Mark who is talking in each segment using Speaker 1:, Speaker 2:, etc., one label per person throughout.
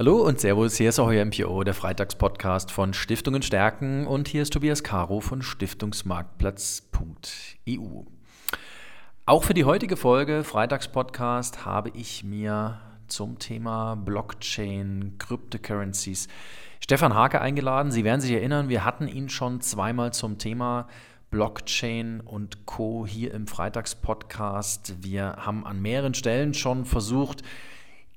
Speaker 1: Hallo und Servus, hier ist euer MPO, der Freitagspodcast von Stiftungen stärken und hier ist Tobias Caro von Stiftungsmarktplatz.eu. Auch für die heutige Folge Freitagspodcast habe ich mir zum Thema Blockchain, Cryptocurrencies Stefan Hake eingeladen. Sie werden sich erinnern, wir hatten ihn schon zweimal zum Thema Blockchain und Co. hier im Freitagspodcast. Wir haben an mehreren Stellen schon versucht,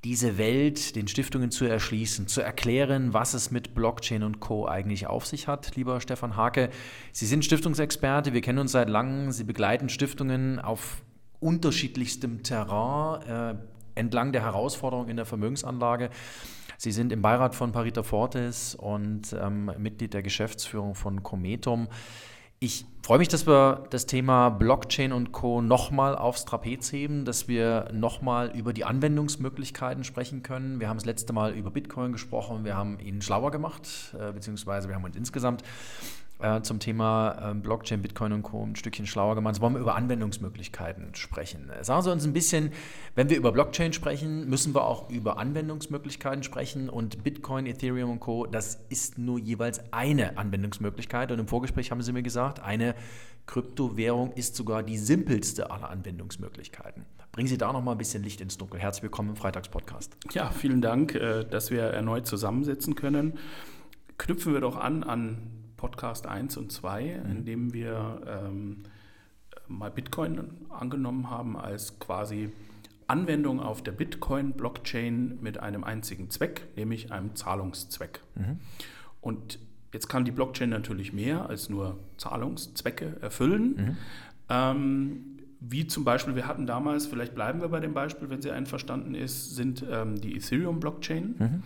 Speaker 1: diese Welt den Stiftungen zu erschließen, zu erklären, was es mit Blockchain und Co. eigentlich auf sich hat, lieber Stefan Hake. Sie sind Stiftungsexperte, wir kennen uns seit langem, Sie begleiten Stiftungen auf unterschiedlichstem Terrain äh, entlang der Herausforderungen in der Vermögensanlage. Sie sind im Beirat von Parita Fortis und ähm, Mitglied der Geschäftsführung von Cometum. Ich freue mich, dass wir das Thema Blockchain und Co. nochmal aufs Trapez heben, dass wir nochmal über die Anwendungsmöglichkeiten sprechen können. Wir haben das letzte Mal über Bitcoin gesprochen, wir haben ihn schlauer gemacht, äh, beziehungsweise wir haben uns insgesamt äh, zum Thema äh, Blockchain, Bitcoin und Co. ein Stückchen schlauer gemacht. Jetzt wollen wir über Anwendungsmöglichkeiten sprechen. Sagen Sie uns ein bisschen, wenn wir über Blockchain sprechen, müssen wir auch über Anwendungsmöglichkeiten sprechen und Bitcoin, Ethereum und Co., das ist nur jeweils eine Anwendungsmöglichkeit und im Vorgespräch haben Sie mir gesagt, eine Kryptowährung ist sogar die simpelste aller Anwendungsmöglichkeiten. Bringen Sie da noch mal ein bisschen Licht ins Dunkel. Herzlich willkommen im Freitagspodcast.
Speaker 2: Ja, vielen Dank, äh, dass wir erneut zusammensitzen können. Knüpfen wir doch an an Podcast 1 und 2, mhm. in dem wir ähm, mal Bitcoin angenommen haben als quasi Anwendung auf der Bitcoin-Blockchain mit einem einzigen Zweck, nämlich einem Zahlungszweck. Mhm. Und jetzt kann die Blockchain natürlich mehr als nur Zahlungszwecke erfüllen. Mhm. Ähm, wie zum Beispiel, wir hatten damals, vielleicht bleiben wir bei dem Beispiel, wenn Sie einverstanden ist, sind ähm, die Ethereum-Blockchain. Mhm.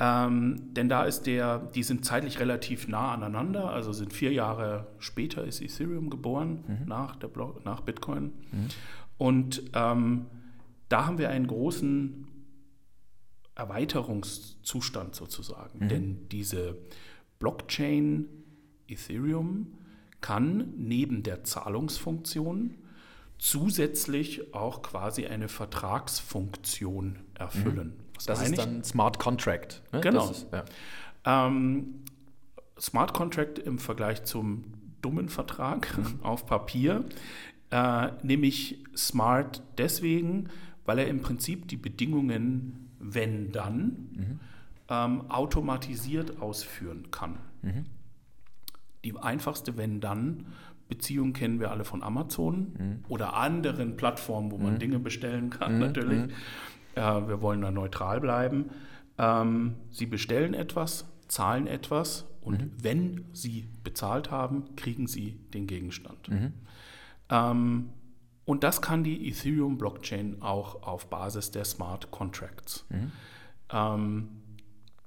Speaker 2: Ähm, denn da ist der, die sind zeitlich relativ nah aneinander, also sind vier Jahre später ist Ethereum geboren, mhm. nach, der Block, nach Bitcoin. Mhm. Und ähm, da haben wir einen großen Erweiterungszustand sozusagen. Mhm. Denn diese Blockchain Ethereum kann neben der Zahlungsfunktion zusätzlich auch quasi eine Vertragsfunktion erfüllen.
Speaker 1: Was das ist dann Smart Contract.
Speaker 2: Ne? Genau. Ist, ja. ähm, Smart Contract im Vergleich zum dummen Vertrag mhm. auf Papier, äh, nämlich smart deswegen, weil er im Prinzip die Bedingungen, wenn dann, mhm. ähm, automatisiert ausführen kann. Mhm. Die einfachste wenn dann Beziehung kennen wir alle von Amazon mhm. oder anderen Plattformen, wo man mhm. Dinge bestellen kann, natürlich. Mhm. Äh, wir wollen da neutral bleiben. Ähm, sie bestellen etwas, zahlen etwas und mhm. wenn Sie bezahlt haben, kriegen Sie den Gegenstand. Mhm. Ähm, und das kann die Ethereum-Blockchain auch auf Basis der Smart Contracts. Mhm. Ähm,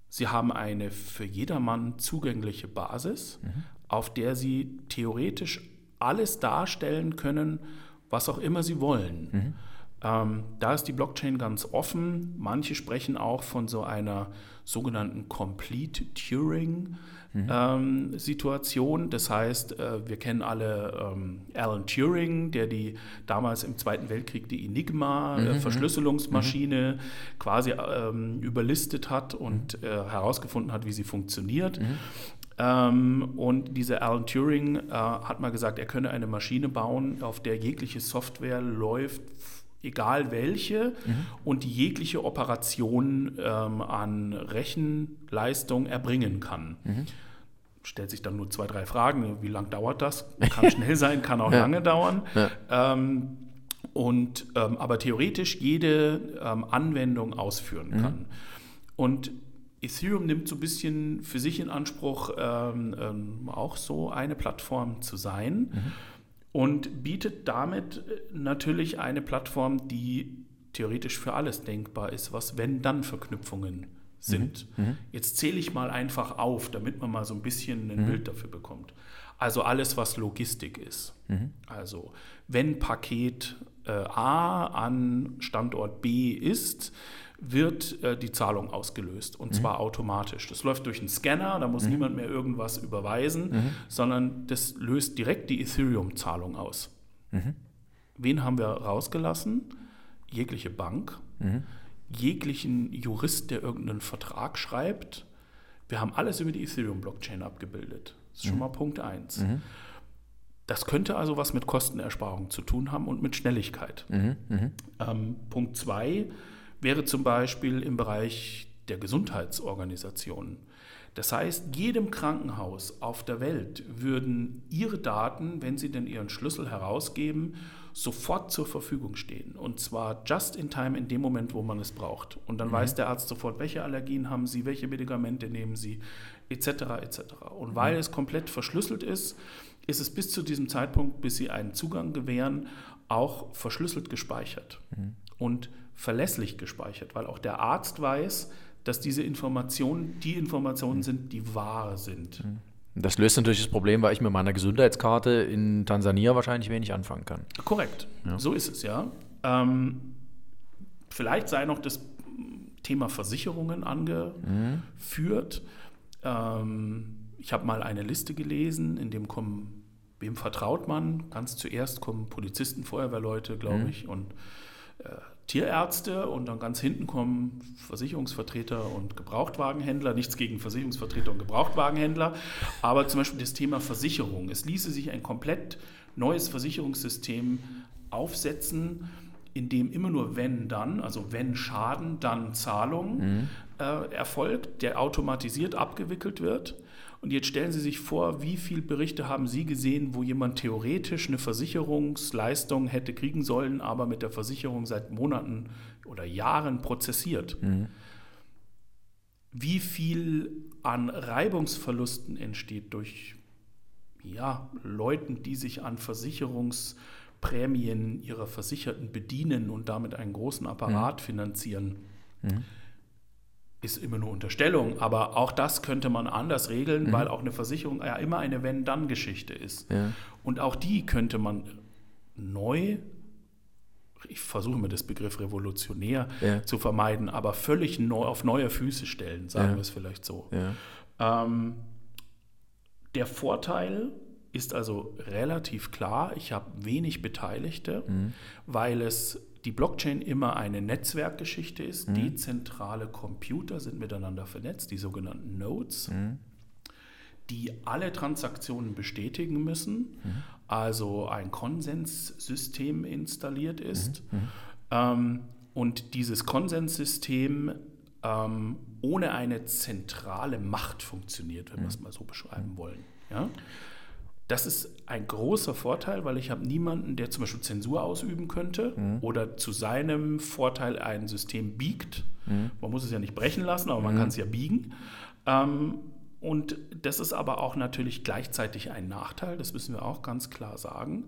Speaker 2: Sie haben eine für jedermann zugängliche Basis, mhm. auf der Sie theoretisch alles darstellen können, was auch immer Sie wollen. Mhm. Ähm, da ist die Blockchain ganz offen. Manche sprechen auch von so einer sogenannten Complete Turing. Mhm. Ähm, Situation. Das heißt, äh, wir kennen alle ähm, Alan Turing, der die damals im Zweiten Weltkrieg die Enigma, äh, mhm. äh, Verschlüsselungsmaschine, mhm. quasi ähm, überlistet hat und mhm. äh, herausgefunden hat, wie sie funktioniert. Mhm. Ähm, und dieser Alan Turing äh, hat mal gesagt, er könne eine Maschine bauen, auf der jegliche Software läuft egal welche, mhm. und die jegliche Operation ähm, an Rechenleistung erbringen kann. Mhm. Stellt sich dann nur zwei, drei Fragen. Wie lange dauert das? Kann schnell sein, kann auch ja. lange dauern. Ja. Ähm, und, ähm, aber theoretisch jede ähm, Anwendung ausführen mhm. kann. Und Ethereum nimmt so ein bisschen für sich in Anspruch, ähm, ähm, auch so eine Plattform zu sein. Mhm und bietet damit äh, natürlich eine Plattform, die theoretisch für alles denkbar ist, was wenn-dann-Verknüpfungen sind. Mhm. Mhm. Jetzt zähle ich mal einfach auf, damit man mal so ein bisschen ein mhm. Bild dafür bekommt. Also alles, was Logistik ist. Mhm. Also wenn Paket äh, A an Standort B ist, wird äh, die Zahlung ausgelöst und mhm. zwar automatisch. Das läuft durch einen Scanner, da muss mhm. niemand mehr irgendwas überweisen, mhm. sondern das löst direkt die Ethereum-Zahlung aus. Mhm. Wen haben wir rausgelassen? Jegliche Bank. Mhm. jeglichen Jurist, der irgendeinen Vertrag schreibt. Wir haben alles über die Ethereum-Blockchain abgebildet. Das ist schon mal Punkt 1. Das könnte also was mit Kostenersparung zu tun haben und mit Schnelligkeit. Ähm, Punkt 2 wäre zum Beispiel im Bereich der Gesundheitsorganisationen. Das heißt, jedem Krankenhaus auf der Welt würden ihre Daten, wenn sie denn ihren Schlüssel herausgeben, sofort zur Verfügung stehen. Und zwar just in time in dem Moment, wo man es braucht. Und dann mhm. weiß der Arzt sofort, welche Allergien haben Sie, welche Medikamente nehmen Sie, etc. etc. Und weil mhm. es komplett verschlüsselt ist, ist es bis zu diesem Zeitpunkt, bis Sie einen Zugang gewähren, auch verschlüsselt gespeichert mhm. und verlässlich gespeichert, weil auch der Arzt weiß, dass diese Informationen die Informationen sind, die wahr sind. Mhm.
Speaker 1: Das löst natürlich das Problem, weil ich mit meiner Gesundheitskarte in Tansania wahrscheinlich wenig anfangen kann.
Speaker 2: Korrekt, ja. so ist es ja. Ähm, vielleicht sei noch das Thema Versicherungen angeführt. Mhm. Ähm, ich habe mal eine Liste gelesen, in dem kommen, wem vertraut man? Ganz zuerst kommen Polizisten, Feuerwehrleute, glaube mhm. ich, und äh, Tierärzte und dann ganz hinten kommen Versicherungsvertreter und Gebrauchtwagenhändler. Nichts gegen Versicherungsvertreter und Gebrauchtwagenhändler, aber zum Beispiel das Thema Versicherung. Es ließe sich ein komplett neues Versicherungssystem aufsetzen, in dem immer nur wenn dann, also wenn Schaden, dann Zahlung mhm. äh, erfolgt, der automatisiert abgewickelt wird. Und jetzt stellen Sie sich vor, wie viele Berichte haben Sie gesehen, wo jemand theoretisch eine Versicherungsleistung hätte kriegen sollen, aber mit der Versicherung seit Monaten oder Jahren prozessiert? Mhm. Wie viel an Reibungsverlusten entsteht durch ja, Leuten, die sich an Versicherungsprämien ihrer Versicherten bedienen und damit einen großen Apparat mhm. finanzieren? Mhm ist immer nur Unterstellung, aber auch das könnte man anders regeln, mhm. weil auch eine Versicherung ja immer eine Wenn-Dann-Geschichte ist. Ja. Und auch die könnte man neu, ich versuche mir das Begriff revolutionär ja. zu vermeiden, aber völlig neu, auf neue Füße stellen, sagen ja. wir es vielleicht so. Ähm, der Vorteil ist also relativ klar. Ich habe wenig Beteiligte, mhm. weil es die Blockchain immer eine Netzwerkgeschichte ist. Mhm. Dezentrale Computer sind miteinander vernetzt, die sogenannten Nodes, mhm. die alle Transaktionen bestätigen müssen, mhm. also ein Konsenssystem installiert ist. Mhm. Mhm. Ähm, und dieses Konsenssystem ähm, ohne eine zentrale Macht funktioniert, wenn wir es mhm. mal so beschreiben wollen. Ja? Das ist ein großer Vorteil, weil ich habe niemanden, der zum Beispiel Zensur ausüben könnte mhm. oder zu seinem Vorteil ein System biegt. Mhm. Man muss es ja nicht brechen lassen, aber man mhm. kann es ja biegen. Ähm, und das ist aber auch natürlich gleichzeitig ein Nachteil, das müssen wir auch ganz klar sagen.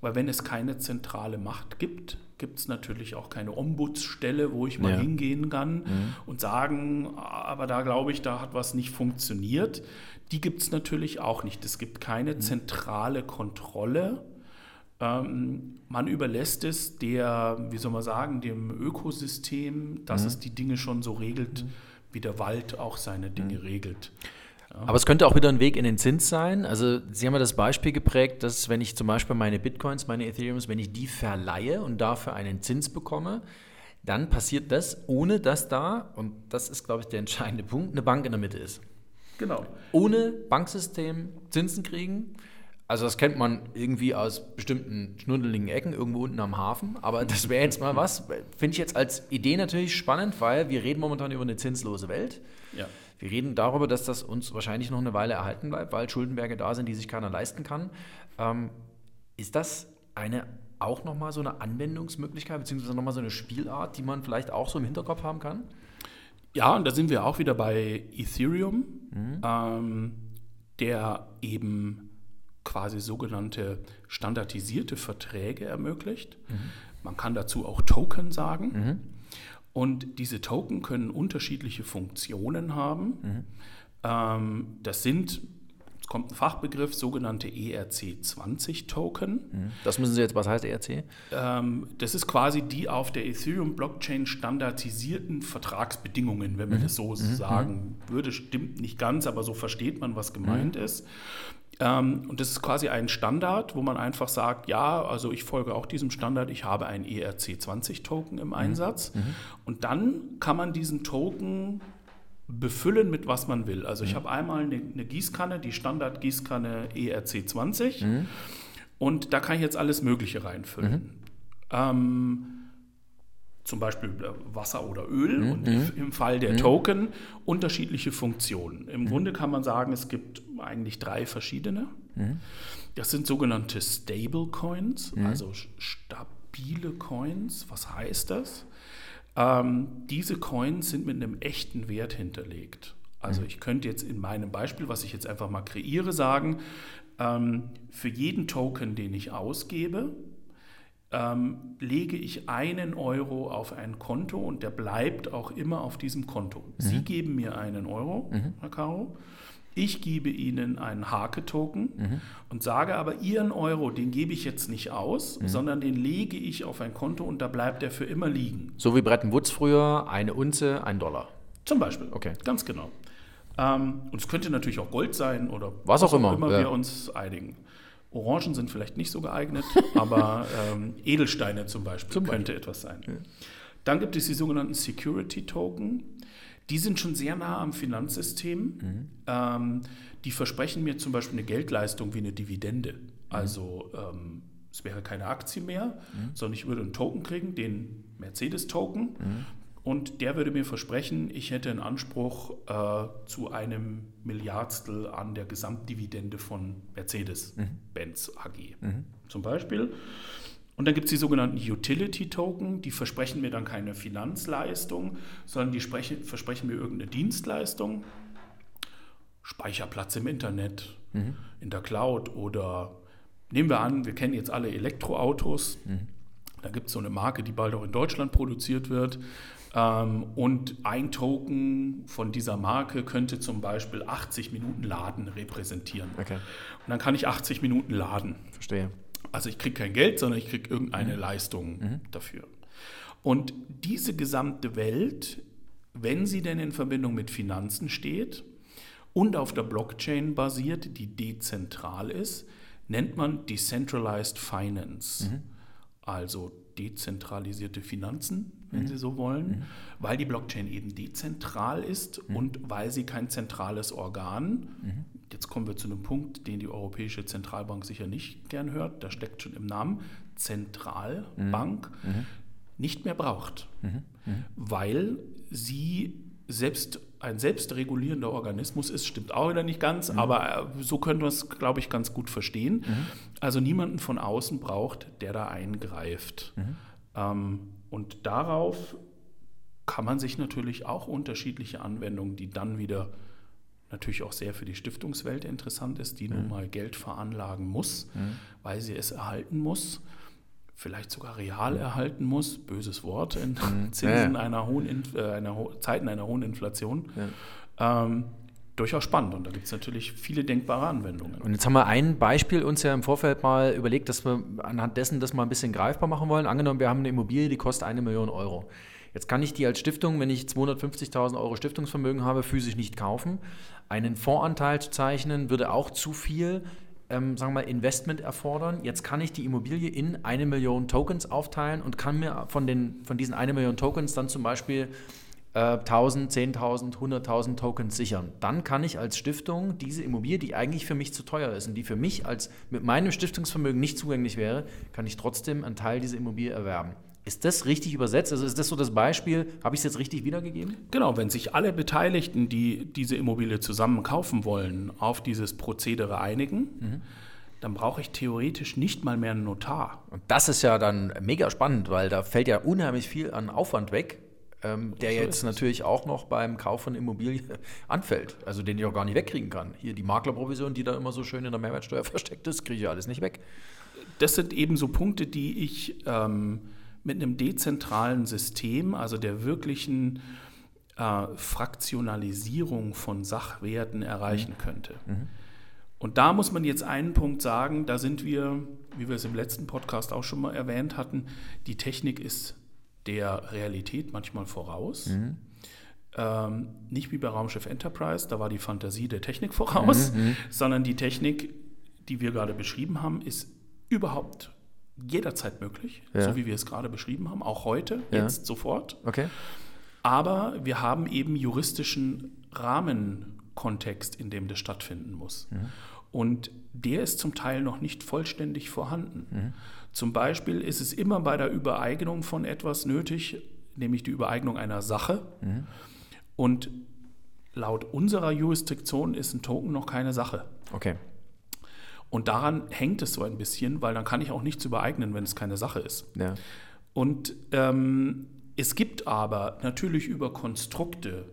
Speaker 2: Weil wenn es keine zentrale Macht gibt, gibt es natürlich auch keine Ombudsstelle, wo ich mal ja. hingehen kann mhm. und sagen, aber da glaube ich, da hat was nicht funktioniert. Die gibt es natürlich auch nicht. Es gibt keine mhm. zentrale Kontrolle. Ähm, man überlässt es der, wie soll man sagen, dem Ökosystem, dass mhm. es die Dinge schon so regelt, mhm. wie der Wald auch seine Dinge mhm. regelt.
Speaker 1: Aber es könnte auch wieder ein Weg in den Zins sein. Also Sie haben ja das Beispiel geprägt, dass wenn ich zum Beispiel meine Bitcoins, meine Ethereums, wenn ich die verleihe und dafür einen Zins bekomme, dann passiert das, ohne dass da, und das ist, glaube ich, der entscheidende Punkt, eine Bank in der Mitte ist.
Speaker 2: Genau.
Speaker 1: Ohne Banksystem Zinsen kriegen. Also das kennt man irgendwie aus bestimmten schnuddeligen Ecken irgendwo unten am Hafen. Aber das wäre jetzt mal was. Finde ich jetzt als Idee natürlich spannend, weil wir reden momentan über eine zinslose Welt. Ja. Wir reden darüber, dass das uns wahrscheinlich noch eine Weile erhalten bleibt, weil Schuldenberge da sind, die sich keiner leisten kann. Ähm, ist das eine auch nochmal so eine Anwendungsmöglichkeit, beziehungsweise nochmal so eine Spielart, die man vielleicht auch so im Hinterkopf haben kann?
Speaker 2: Ja, und da sind wir auch wieder bei Ethereum, mhm. ähm, der eben quasi sogenannte standardisierte Verträge ermöglicht. Mhm. Man kann dazu auch Token sagen. Mhm. Und diese Token können unterschiedliche Funktionen haben. Mhm. Ähm, das sind, kommt ein Fachbegriff, sogenannte ERC20-Token.
Speaker 1: Mhm. Das müssen Sie jetzt, was heißt ERC?
Speaker 2: Ähm, das ist quasi die auf der Ethereum-Blockchain standardisierten Vertragsbedingungen, wenn man mhm. das so mhm. sagen würde. Stimmt nicht ganz, aber so versteht man, was gemeint mhm. ist. Ähm, und das ist quasi ein Standard, wo man einfach sagt, ja, also ich folge auch diesem Standard, ich habe einen ERC20-Token im mhm. Einsatz. Mhm. Und dann kann man diesen Token befüllen mit was man will. Also mhm. ich habe einmal eine, eine, Gießkanne, die Standard-Gießkanne ERC20 mhm. und da kann ich jetzt alles Mögliche reinfüllen. Mhm. Ähm, zum Beispiel äh, Wasser oder Öl mhm. und im Fall der mhm. Token unterschiedliche Funktionen. Im mhm. Grunde kann man sagen, es gibt eigentlich drei verschiedene. Mhm. Das sind sogenannte Stable Coins, mhm. also stabile Coins. Was heißt das? Ähm, diese Coins sind mit einem echten Wert hinterlegt. Also mhm. ich könnte jetzt in meinem Beispiel, was ich jetzt einfach mal kreiere, sagen, ähm, für jeden Token, den ich ausgebe, ähm, lege ich einen Euro auf ein Konto und der bleibt auch immer auf diesem Konto. Mhm. Sie geben mir einen Euro, mhm. Herr Caro. Ich gebe Ihnen einen Hake-Token mhm. und sage aber, Ihren Euro, den gebe ich jetzt nicht aus, mhm. sondern den lege ich auf ein Konto und da bleibt er für immer liegen.
Speaker 1: So wie Bretton Woods früher, eine Unze, ein Dollar.
Speaker 2: Zum Beispiel. Okay. Ganz genau. Ähm, und es könnte natürlich auch Gold sein oder
Speaker 1: was, was auch immer,
Speaker 2: immer ja. wir uns einigen. Orangen sind vielleicht nicht so geeignet, aber ähm, Edelsteine zum Beispiel zum könnte Beispiel. etwas sein. Ja. Dann gibt es die sogenannten Security Token. Die sind schon sehr nah am Finanzsystem. Mhm. Ähm, die versprechen mir zum Beispiel eine Geldleistung wie eine Dividende. Mhm. Also ähm, es wäre keine Aktie mehr, mhm. sondern ich würde einen Token kriegen, den Mercedes-Token. Mhm. Und der würde mir versprechen, ich hätte einen Anspruch äh, zu einem Milliardstel an der Gesamtdividende von Mercedes-Benz mhm. AG. Mhm. Zum Beispiel. Und dann gibt es die sogenannten Utility-Token, die versprechen mir dann keine Finanzleistung, sondern die sprechen, versprechen mir irgendeine Dienstleistung. Speicherplatz im Internet, mhm. in der Cloud oder nehmen wir an, wir kennen jetzt alle Elektroautos. Mhm. Da gibt es so eine Marke, die bald auch in Deutschland produziert wird. Ähm, und ein Token von dieser Marke könnte zum Beispiel 80 Minuten Laden repräsentieren. Okay. Und dann kann ich 80 Minuten laden.
Speaker 1: Verstehe.
Speaker 2: Also ich kriege kein Geld, sondern ich kriege irgendeine mhm. Leistung mhm. dafür. Und diese gesamte Welt, wenn sie denn in Verbindung mit Finanzen steht und auf der Blockchain basiert, die dezentral ist, nennt man Decentralized Finance. Mhm. Also dezentralisierte Finanzen, wenn mhm. Sie so wollen, mhm. weil die Blockchain eben dezentral ist mhm. und weil sie kein zentrales Organ, mhm. jetzt kommen wir zu einem Punkt, den die Europäische Zentralbank sicher nicht gern hört, da steckt schon im Namen, Zentralbank, mhm. Mhm. nicht mehr braucht, weil sie selbst ein selbstregulierender Organismus ist, stimmt auch wieder nicht ganz, mhm. aber äh, so können wir es, glaube ich, ganz gut verstehen. Mhm. Also niemanden von außen braucht, der da eingreift. Mhm. Ähm, und darauf kann man sich natürlich auch unterschiedliche Anwendungen, die dann wieder natürlich auch sehr für die Stiftungswelt interessant ist, die nun mhm. mal Geld veranlagen muss, mhm. weil sie es erhalten muss, vielleicht sogar real erhalten muss, böses Wort, in mhm. Zinsen ja. einer hohen, äh, einer ho Zeiten einer hohen Inflation. Ja. Ähm, durchaus spannend und da gibt es natürlich viele denkbare Anwendungen.
Speaker 1: Und jetzt haben wir ein Beispiel uns ja im Vorfeld mal überlegt, dass wir anhand dessen das mal ein bisschen greifbar machen wollen. Angenommen, wir haben eine Immobilie, die kostet eine Million Euro. Jetzt kann ich die als Stiftung, wenn ich 250.000 Euro Stiftungsvermögen habe, physisch nicht kaufen. Einen Fondsanteil zu zeichnen würde auch zu viel ähm, sagen wir mal, Investment erfordern. Jetzt kann ich die Immobilie in eine Million Tokens aufteilen und kann mir von, den, von diesen eine Million Tokens dann zum Beispiel äh, 1000, 10.000, 100.000 Tokens sichern. Dann kann ich als Stiftung diese Immobilie, die eigentlich für mich zu teuer ist und die für mich als mit meinem Stiftungsvermögen nicht zugänglich wäre, kann ich trotzdem einen Teil dieser Immobilie erwerben. Ist das richtig übersetzt? Also ist das so das Beispiel? Habe ich es jetzt richtig wiedergegeben?
Speaker 2: Genau, wenn sich alle Beteiligten, die diese Immobilie zusammen kaufen wollen, auf dieses Prozedere einigen, mhm. dann brauche ich theoretisch nicht mal mehr einen Notar.
Speaker 1: Und das ist ja dann mega spannend, weil da fällt ja unheimlich viel an Aufwand weg, ähm, der so jetzt natürlich auch noch beim Kauf von Immobilie anfällt. Also den ich auch gar nicht wegkriegen kann. Hier die Maklerprovision, die da immer so schön in der Mehrwertsteuer versteckt ist, kriege ich ja alles nicht weg.
Speaker 2: Das sind eben so Punkte, die ich. Ähm, mit einem dezentralen System, also der wirklichen äh, Fraktionalisierung von Sachwerten erreichen mhm. könnte. Mhm. Und da muss man jetzt einen Punkt sagen, da sind wir, wie wir es im letzten Podcast auch schon mal erwähnt hatten, die Technik ist der Realität manchmal voraus. Mhm. Ähm, nicht wie bei Raumschiff Enterprise, da war die Fantasie der Technik voraus, mhm. mhm. sondern die Technik, die wir gerade beschrieben haben, ist überhaupt jederzeit möglich, ja. so wie wir es gerade beschrieben haben, auch heute, ja. jetzt sofort.
Speaker 1: Okay.
Speaker 2: Aber wir haben eben juristischen Rahmenkontext, in dem das stattfinden muss. Mhm. Und der ist zum Teil noch nicht vollständig vorhanden. Mhm. Zum Beispiel ist es immer bei der Übereignung von etwas nötig, nämlich die Übereignung einer Sache. Mhm. Und laut unserer Jurisdiktion ist ein Token noch keine Sache.
Speaker 1: Okay.
Speaker 2: Und daran hängt es so ein bisschen, weil dann kann ich auch nichts übereignen, wenn es keine Sache ist.
Speaker 1: Ja.
Speaker 2: Und ähm, es gibt aber natürlich über Konstrukte,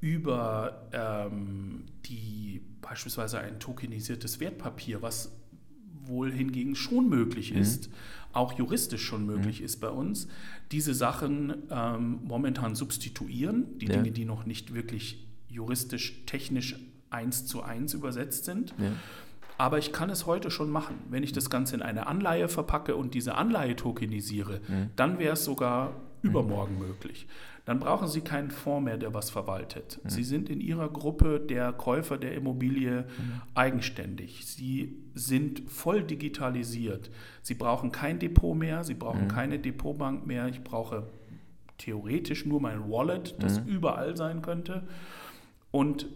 Speaker 2: über ähm, die beispielsweise ein tokenisiertes Wertpapier, was wohl hingegen schon möglich mhm. ist, auch juristisch schon möglich mhm. ist bei uns, diese Sachen ähm, momentan substituieren, die ja. Dinge, die noch nicht wirklich juristisch, technisch eins zu eins übersetzt sind. Ja. Aber ich kann es heute schon machen. Wenn ich das Ganze in eine Anleihe verpacke und diese Anleihe tokenisiere, mhm. dann wäre es sogar übermorgen möglich dann brauchen Sie keinen Fonds mehr, der was verwaltet. Mhm. Sie sind in Ihrer Gruppe der Käufer der Immobilie mhm. eigenständig. Sie sind voll digitalisiert. Sie brauchen kein Depot mehr, Sie brauchen mhm. keine Depotbank mehr. Ich brauche theoretisch nur mein Wallet, das mhm. überall sein könnte. Und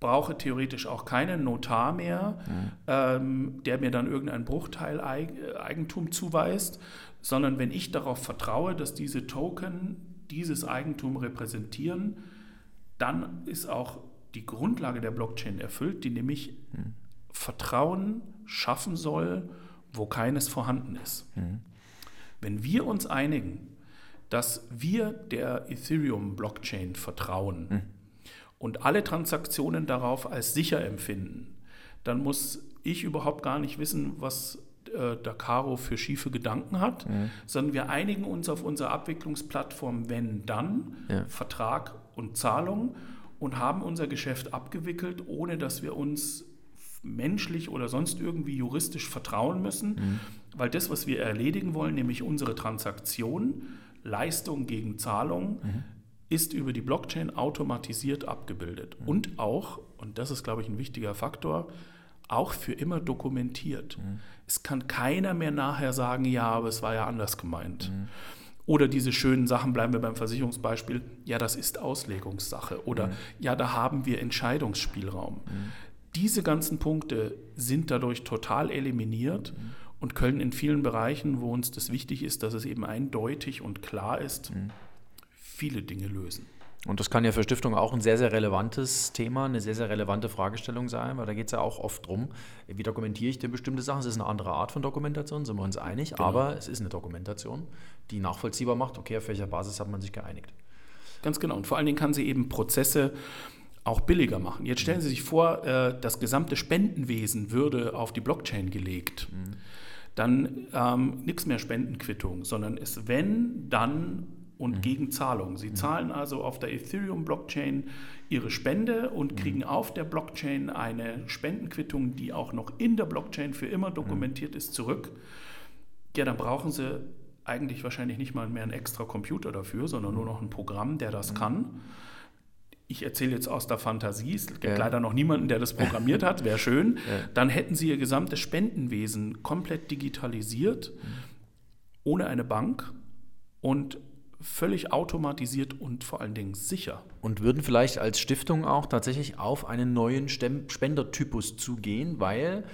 Speaker 2: brauche theoretisch auch keinen Notar mehr, mhm. ähm, der mir dann irgendeinen Bruchteil Eigentum zuweist, sondern wenn ich darauf vertraue, dass diese Token dieses Eigentum repräsentieren, dann ist auch die Grundlage der Blockchain erfüllt, die nämlich mhm. Vertrauen schaffen soll, wo keines vorhanden ist. Mhm. Wenn wir uns einigen, dass wir der Ethereum-Blockchain vertrauen mhm. Und alle Transaktionen darauf als sicher empfinden, dann muss ich überhaupt gar nicht wissen, was äh, der Caro für schiefe Gedanken hat, mhm. sondern wir einigen uns auf unsere Abwicklungsplattform, wenn dann, ja. Vertrag und Zahlung und haben unser Geschäft abgewickelt, ohne dass wir uns menschlich oder sonst irgendwie juristisch vertrauen müssen, mhm. weil das, was wir erledigen wollen, nämlich unsere Transaktion, Leistung gegen Zahlung, mhm. Ist über die Blockchain automatisiert abgebildet. Mhm. Und auch, und das ist, glaube ich, ein wichtiger Faktor, auch für immer dokumentiert. Mhm. Es kann keiner mehr nachher sagen, ja, aber es war ja anders gemeint. Mhm. Oder diese schönen Sachen, bleiben wir beim Versicherungsbeispiel, ja, das ist Auslegungssache. Oder mhm. ja, da haben wir Entscheidungsspielraum. Mhm. Diese ganzen Punkte sind dadurch total eliminiert mhm. und können in vielen Bereichen, wo uns das wichtig ist, dass es eben eindeutig und klar ist. Viele Dinge lösen.
Speaker 1: Und das kann ja für Stiftungen auch ein sehr, sehr relevantes Thema, eine sehr, sehr relevante Fragestellung sein, weil da geht es ja auch oft drum, wie dokumentiere ich denn bestimmte Sachen? Es ist eine andere Art von Dokumentation, sind wir uns einig, genau. aber es ist eine Dokumentation, die nachvollziehbar macht, okay, auf welcher Basis hat man sich geeinigt.
Speaker 2: Ganz genau. Und vor allen Dingen kann sie eben Prozesse auch billiger machen. Jetzt stellen Sie sich vor, äh, das gesamte Spendenwesen würde auf die Blockchain gelegt. Mhm. Dann ähm, nichts mehr Spendenquittung, sondern es wenn, dann und mhm. gegen Zahlung. Sie mhm. zahlen also auf der Ethereum-Blockchain ihre Spende und mhm. kriegen auf der Blockchain eine Spendenquittung, die auch noch in der Blockchain für immer dokumentiert mhm. ist, zurück. Ja, dann brauchen sie eigentlich wahrscheinlich nicht mal mehr einen extra Computer dafür, sondern nur noch ein Programm, der das kann. Ich erzähle jetzt aus der Fantasie, es gibt ja. leider noch niemanden, der das programmiert hat, wäre schön. Ja. Dann hätten sie ihr gesamtes Spendenwesen komplett digitalisiert, mhm. ohne eine Bank und völlig automatisiert und vor allen Dingen sicher.
Speaker 1: Und würden vielleicht als Stiftung auch tatsächlich auf einen neuen Spendertypus zugehen, weil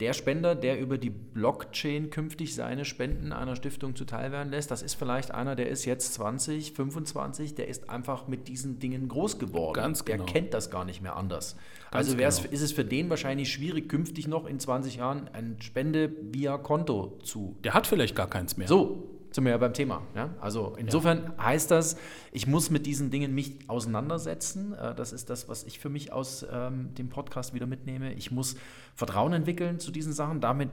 Speaker 1: der Spender, der über die Blockchain künftig seine Spenden einer Stiftung zuteilwerden lässt, das ist vielleicht einer, der ist jetzt 20, 25, der ist einfach mit diesen Dingen groß geworden.
Speaker 2: Ganz
Speaker 1: genau. Der kennt das gar nicht mehr anders. Ganz also genau. ist es für den wahrscheinlich schwierig, künftig noch in 20 Jahren eine Spende via Konto zu.
Speaker 2: Der hat vielleicht gar keins mehr.
Speaker 1: So, sind wir ja beim Thema. Ja? Also insofern ja. heißt das, ich muss mit diesen Dingen mich auseinandersetzen. Äh, das ist das, was ich für mich aus ähm, dem Podcast wieder mitnehme. Ich muss Vertrauen entwickeln zu diesen Sachen. Damit,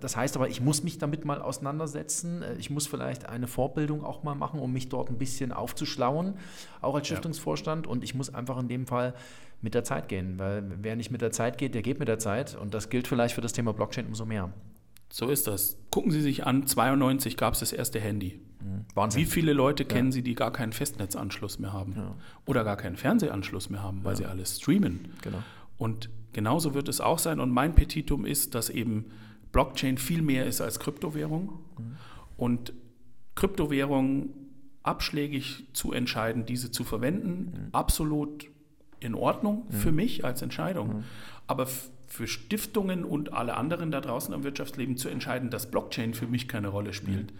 Speaker 1: das heißt aber, ich muss mich damit mal auseinandersetzen. Äh, ich muss vielleicht eine Vorbildung auch mal machen, um mich dort ein bisschen aufzuschlauen, auch als Stiftungsvorstand. Ja. Und ich muss einfach in dem Fall mit der Zeit gehen, weil wer nicht mit der Zeit geht, der geht mit der Zeit. Und das gilt vielleicht für das Thema Blockchain umso mehr.
Speaker 2: So ist das. Gucken Sie sich an, 92 gab es das erste Handy. Mhm. Wahnsinn. Wie viele Leute kennen ja. Sie, die gar keinen Festnetzanschluss mehr haben ja. oder gar keinen Fernsehanschluss mehr haben, weil ja. sie alles streamen? Genau. Und genauso wird es auch sein. Und mein Petitum ist, dass eben Blockchain viel mehr ist als Kryptowährung mhm. und Kryptowährung abschlägig zu entscheiden, diese zu verwenden, mhm. absolut in Ordnung für mhm. mich als Entscheidung. Mhm. Aber für Stiftungen und alle anderen da draußen am Wirtschaftsleben zu entscheiden, dass Blockchain für mich keine Rolle spielt, mhm.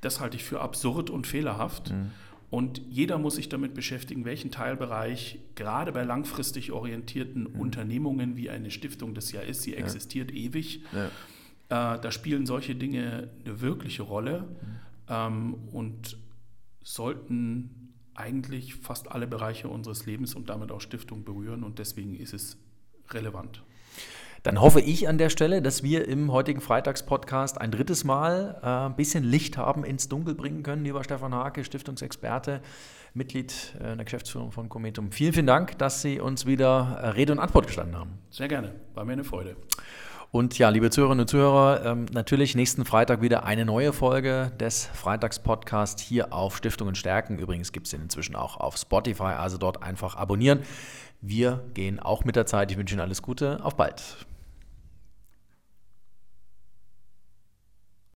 Speaker 2: das halte ich für absurd und fehlerhaft. Mhm. Und jeder muss sich damit beschäftigen, welchen Teilbereich, gerade bei langfristig orientierten mhm. Unternehmungen wie eine Stiftung das ja ist, sie ja. existiert ewig, ja. äh, da spielen solche Dinge eine wirkliche Rolle mhm. ähm, und sollten eigentlich fast alle Bereiche unseres Lebens und damit auch Stiftung berühren. Und deswegen ist es relevant.
Speaker 1: Dann hoffe ich an der Stelle, dass wir im heutigen Freitagspodcast ein drittes Mal äh, ein bisschen Licht haben, ins Dunkel bringen können, lieber Stefan Hake, Stiftungsexperte, Mitglied äh, der Geschäftsführung von Cometum. Vielen, vielen Dank, dass Sie uns wieder äh, Rede und Antwort gestanden haben.
Speaker 2: Sehr gerne, war mir eine Freude.
Speaker 1: Und ja, liebe Zuhörerinnen und Zuhörer, ähm, natürlich nächsten Freitag wieder eine neue Folge des Freitagspodcasts hier auf Stiftungen stärken. Übrigens gibt es den inzwischen auch auf Spotify, also dort einfach abonnieren. Wir gehen auch mit der Zeit. Ich wünsche Ihnen alles Gute. Auf bald.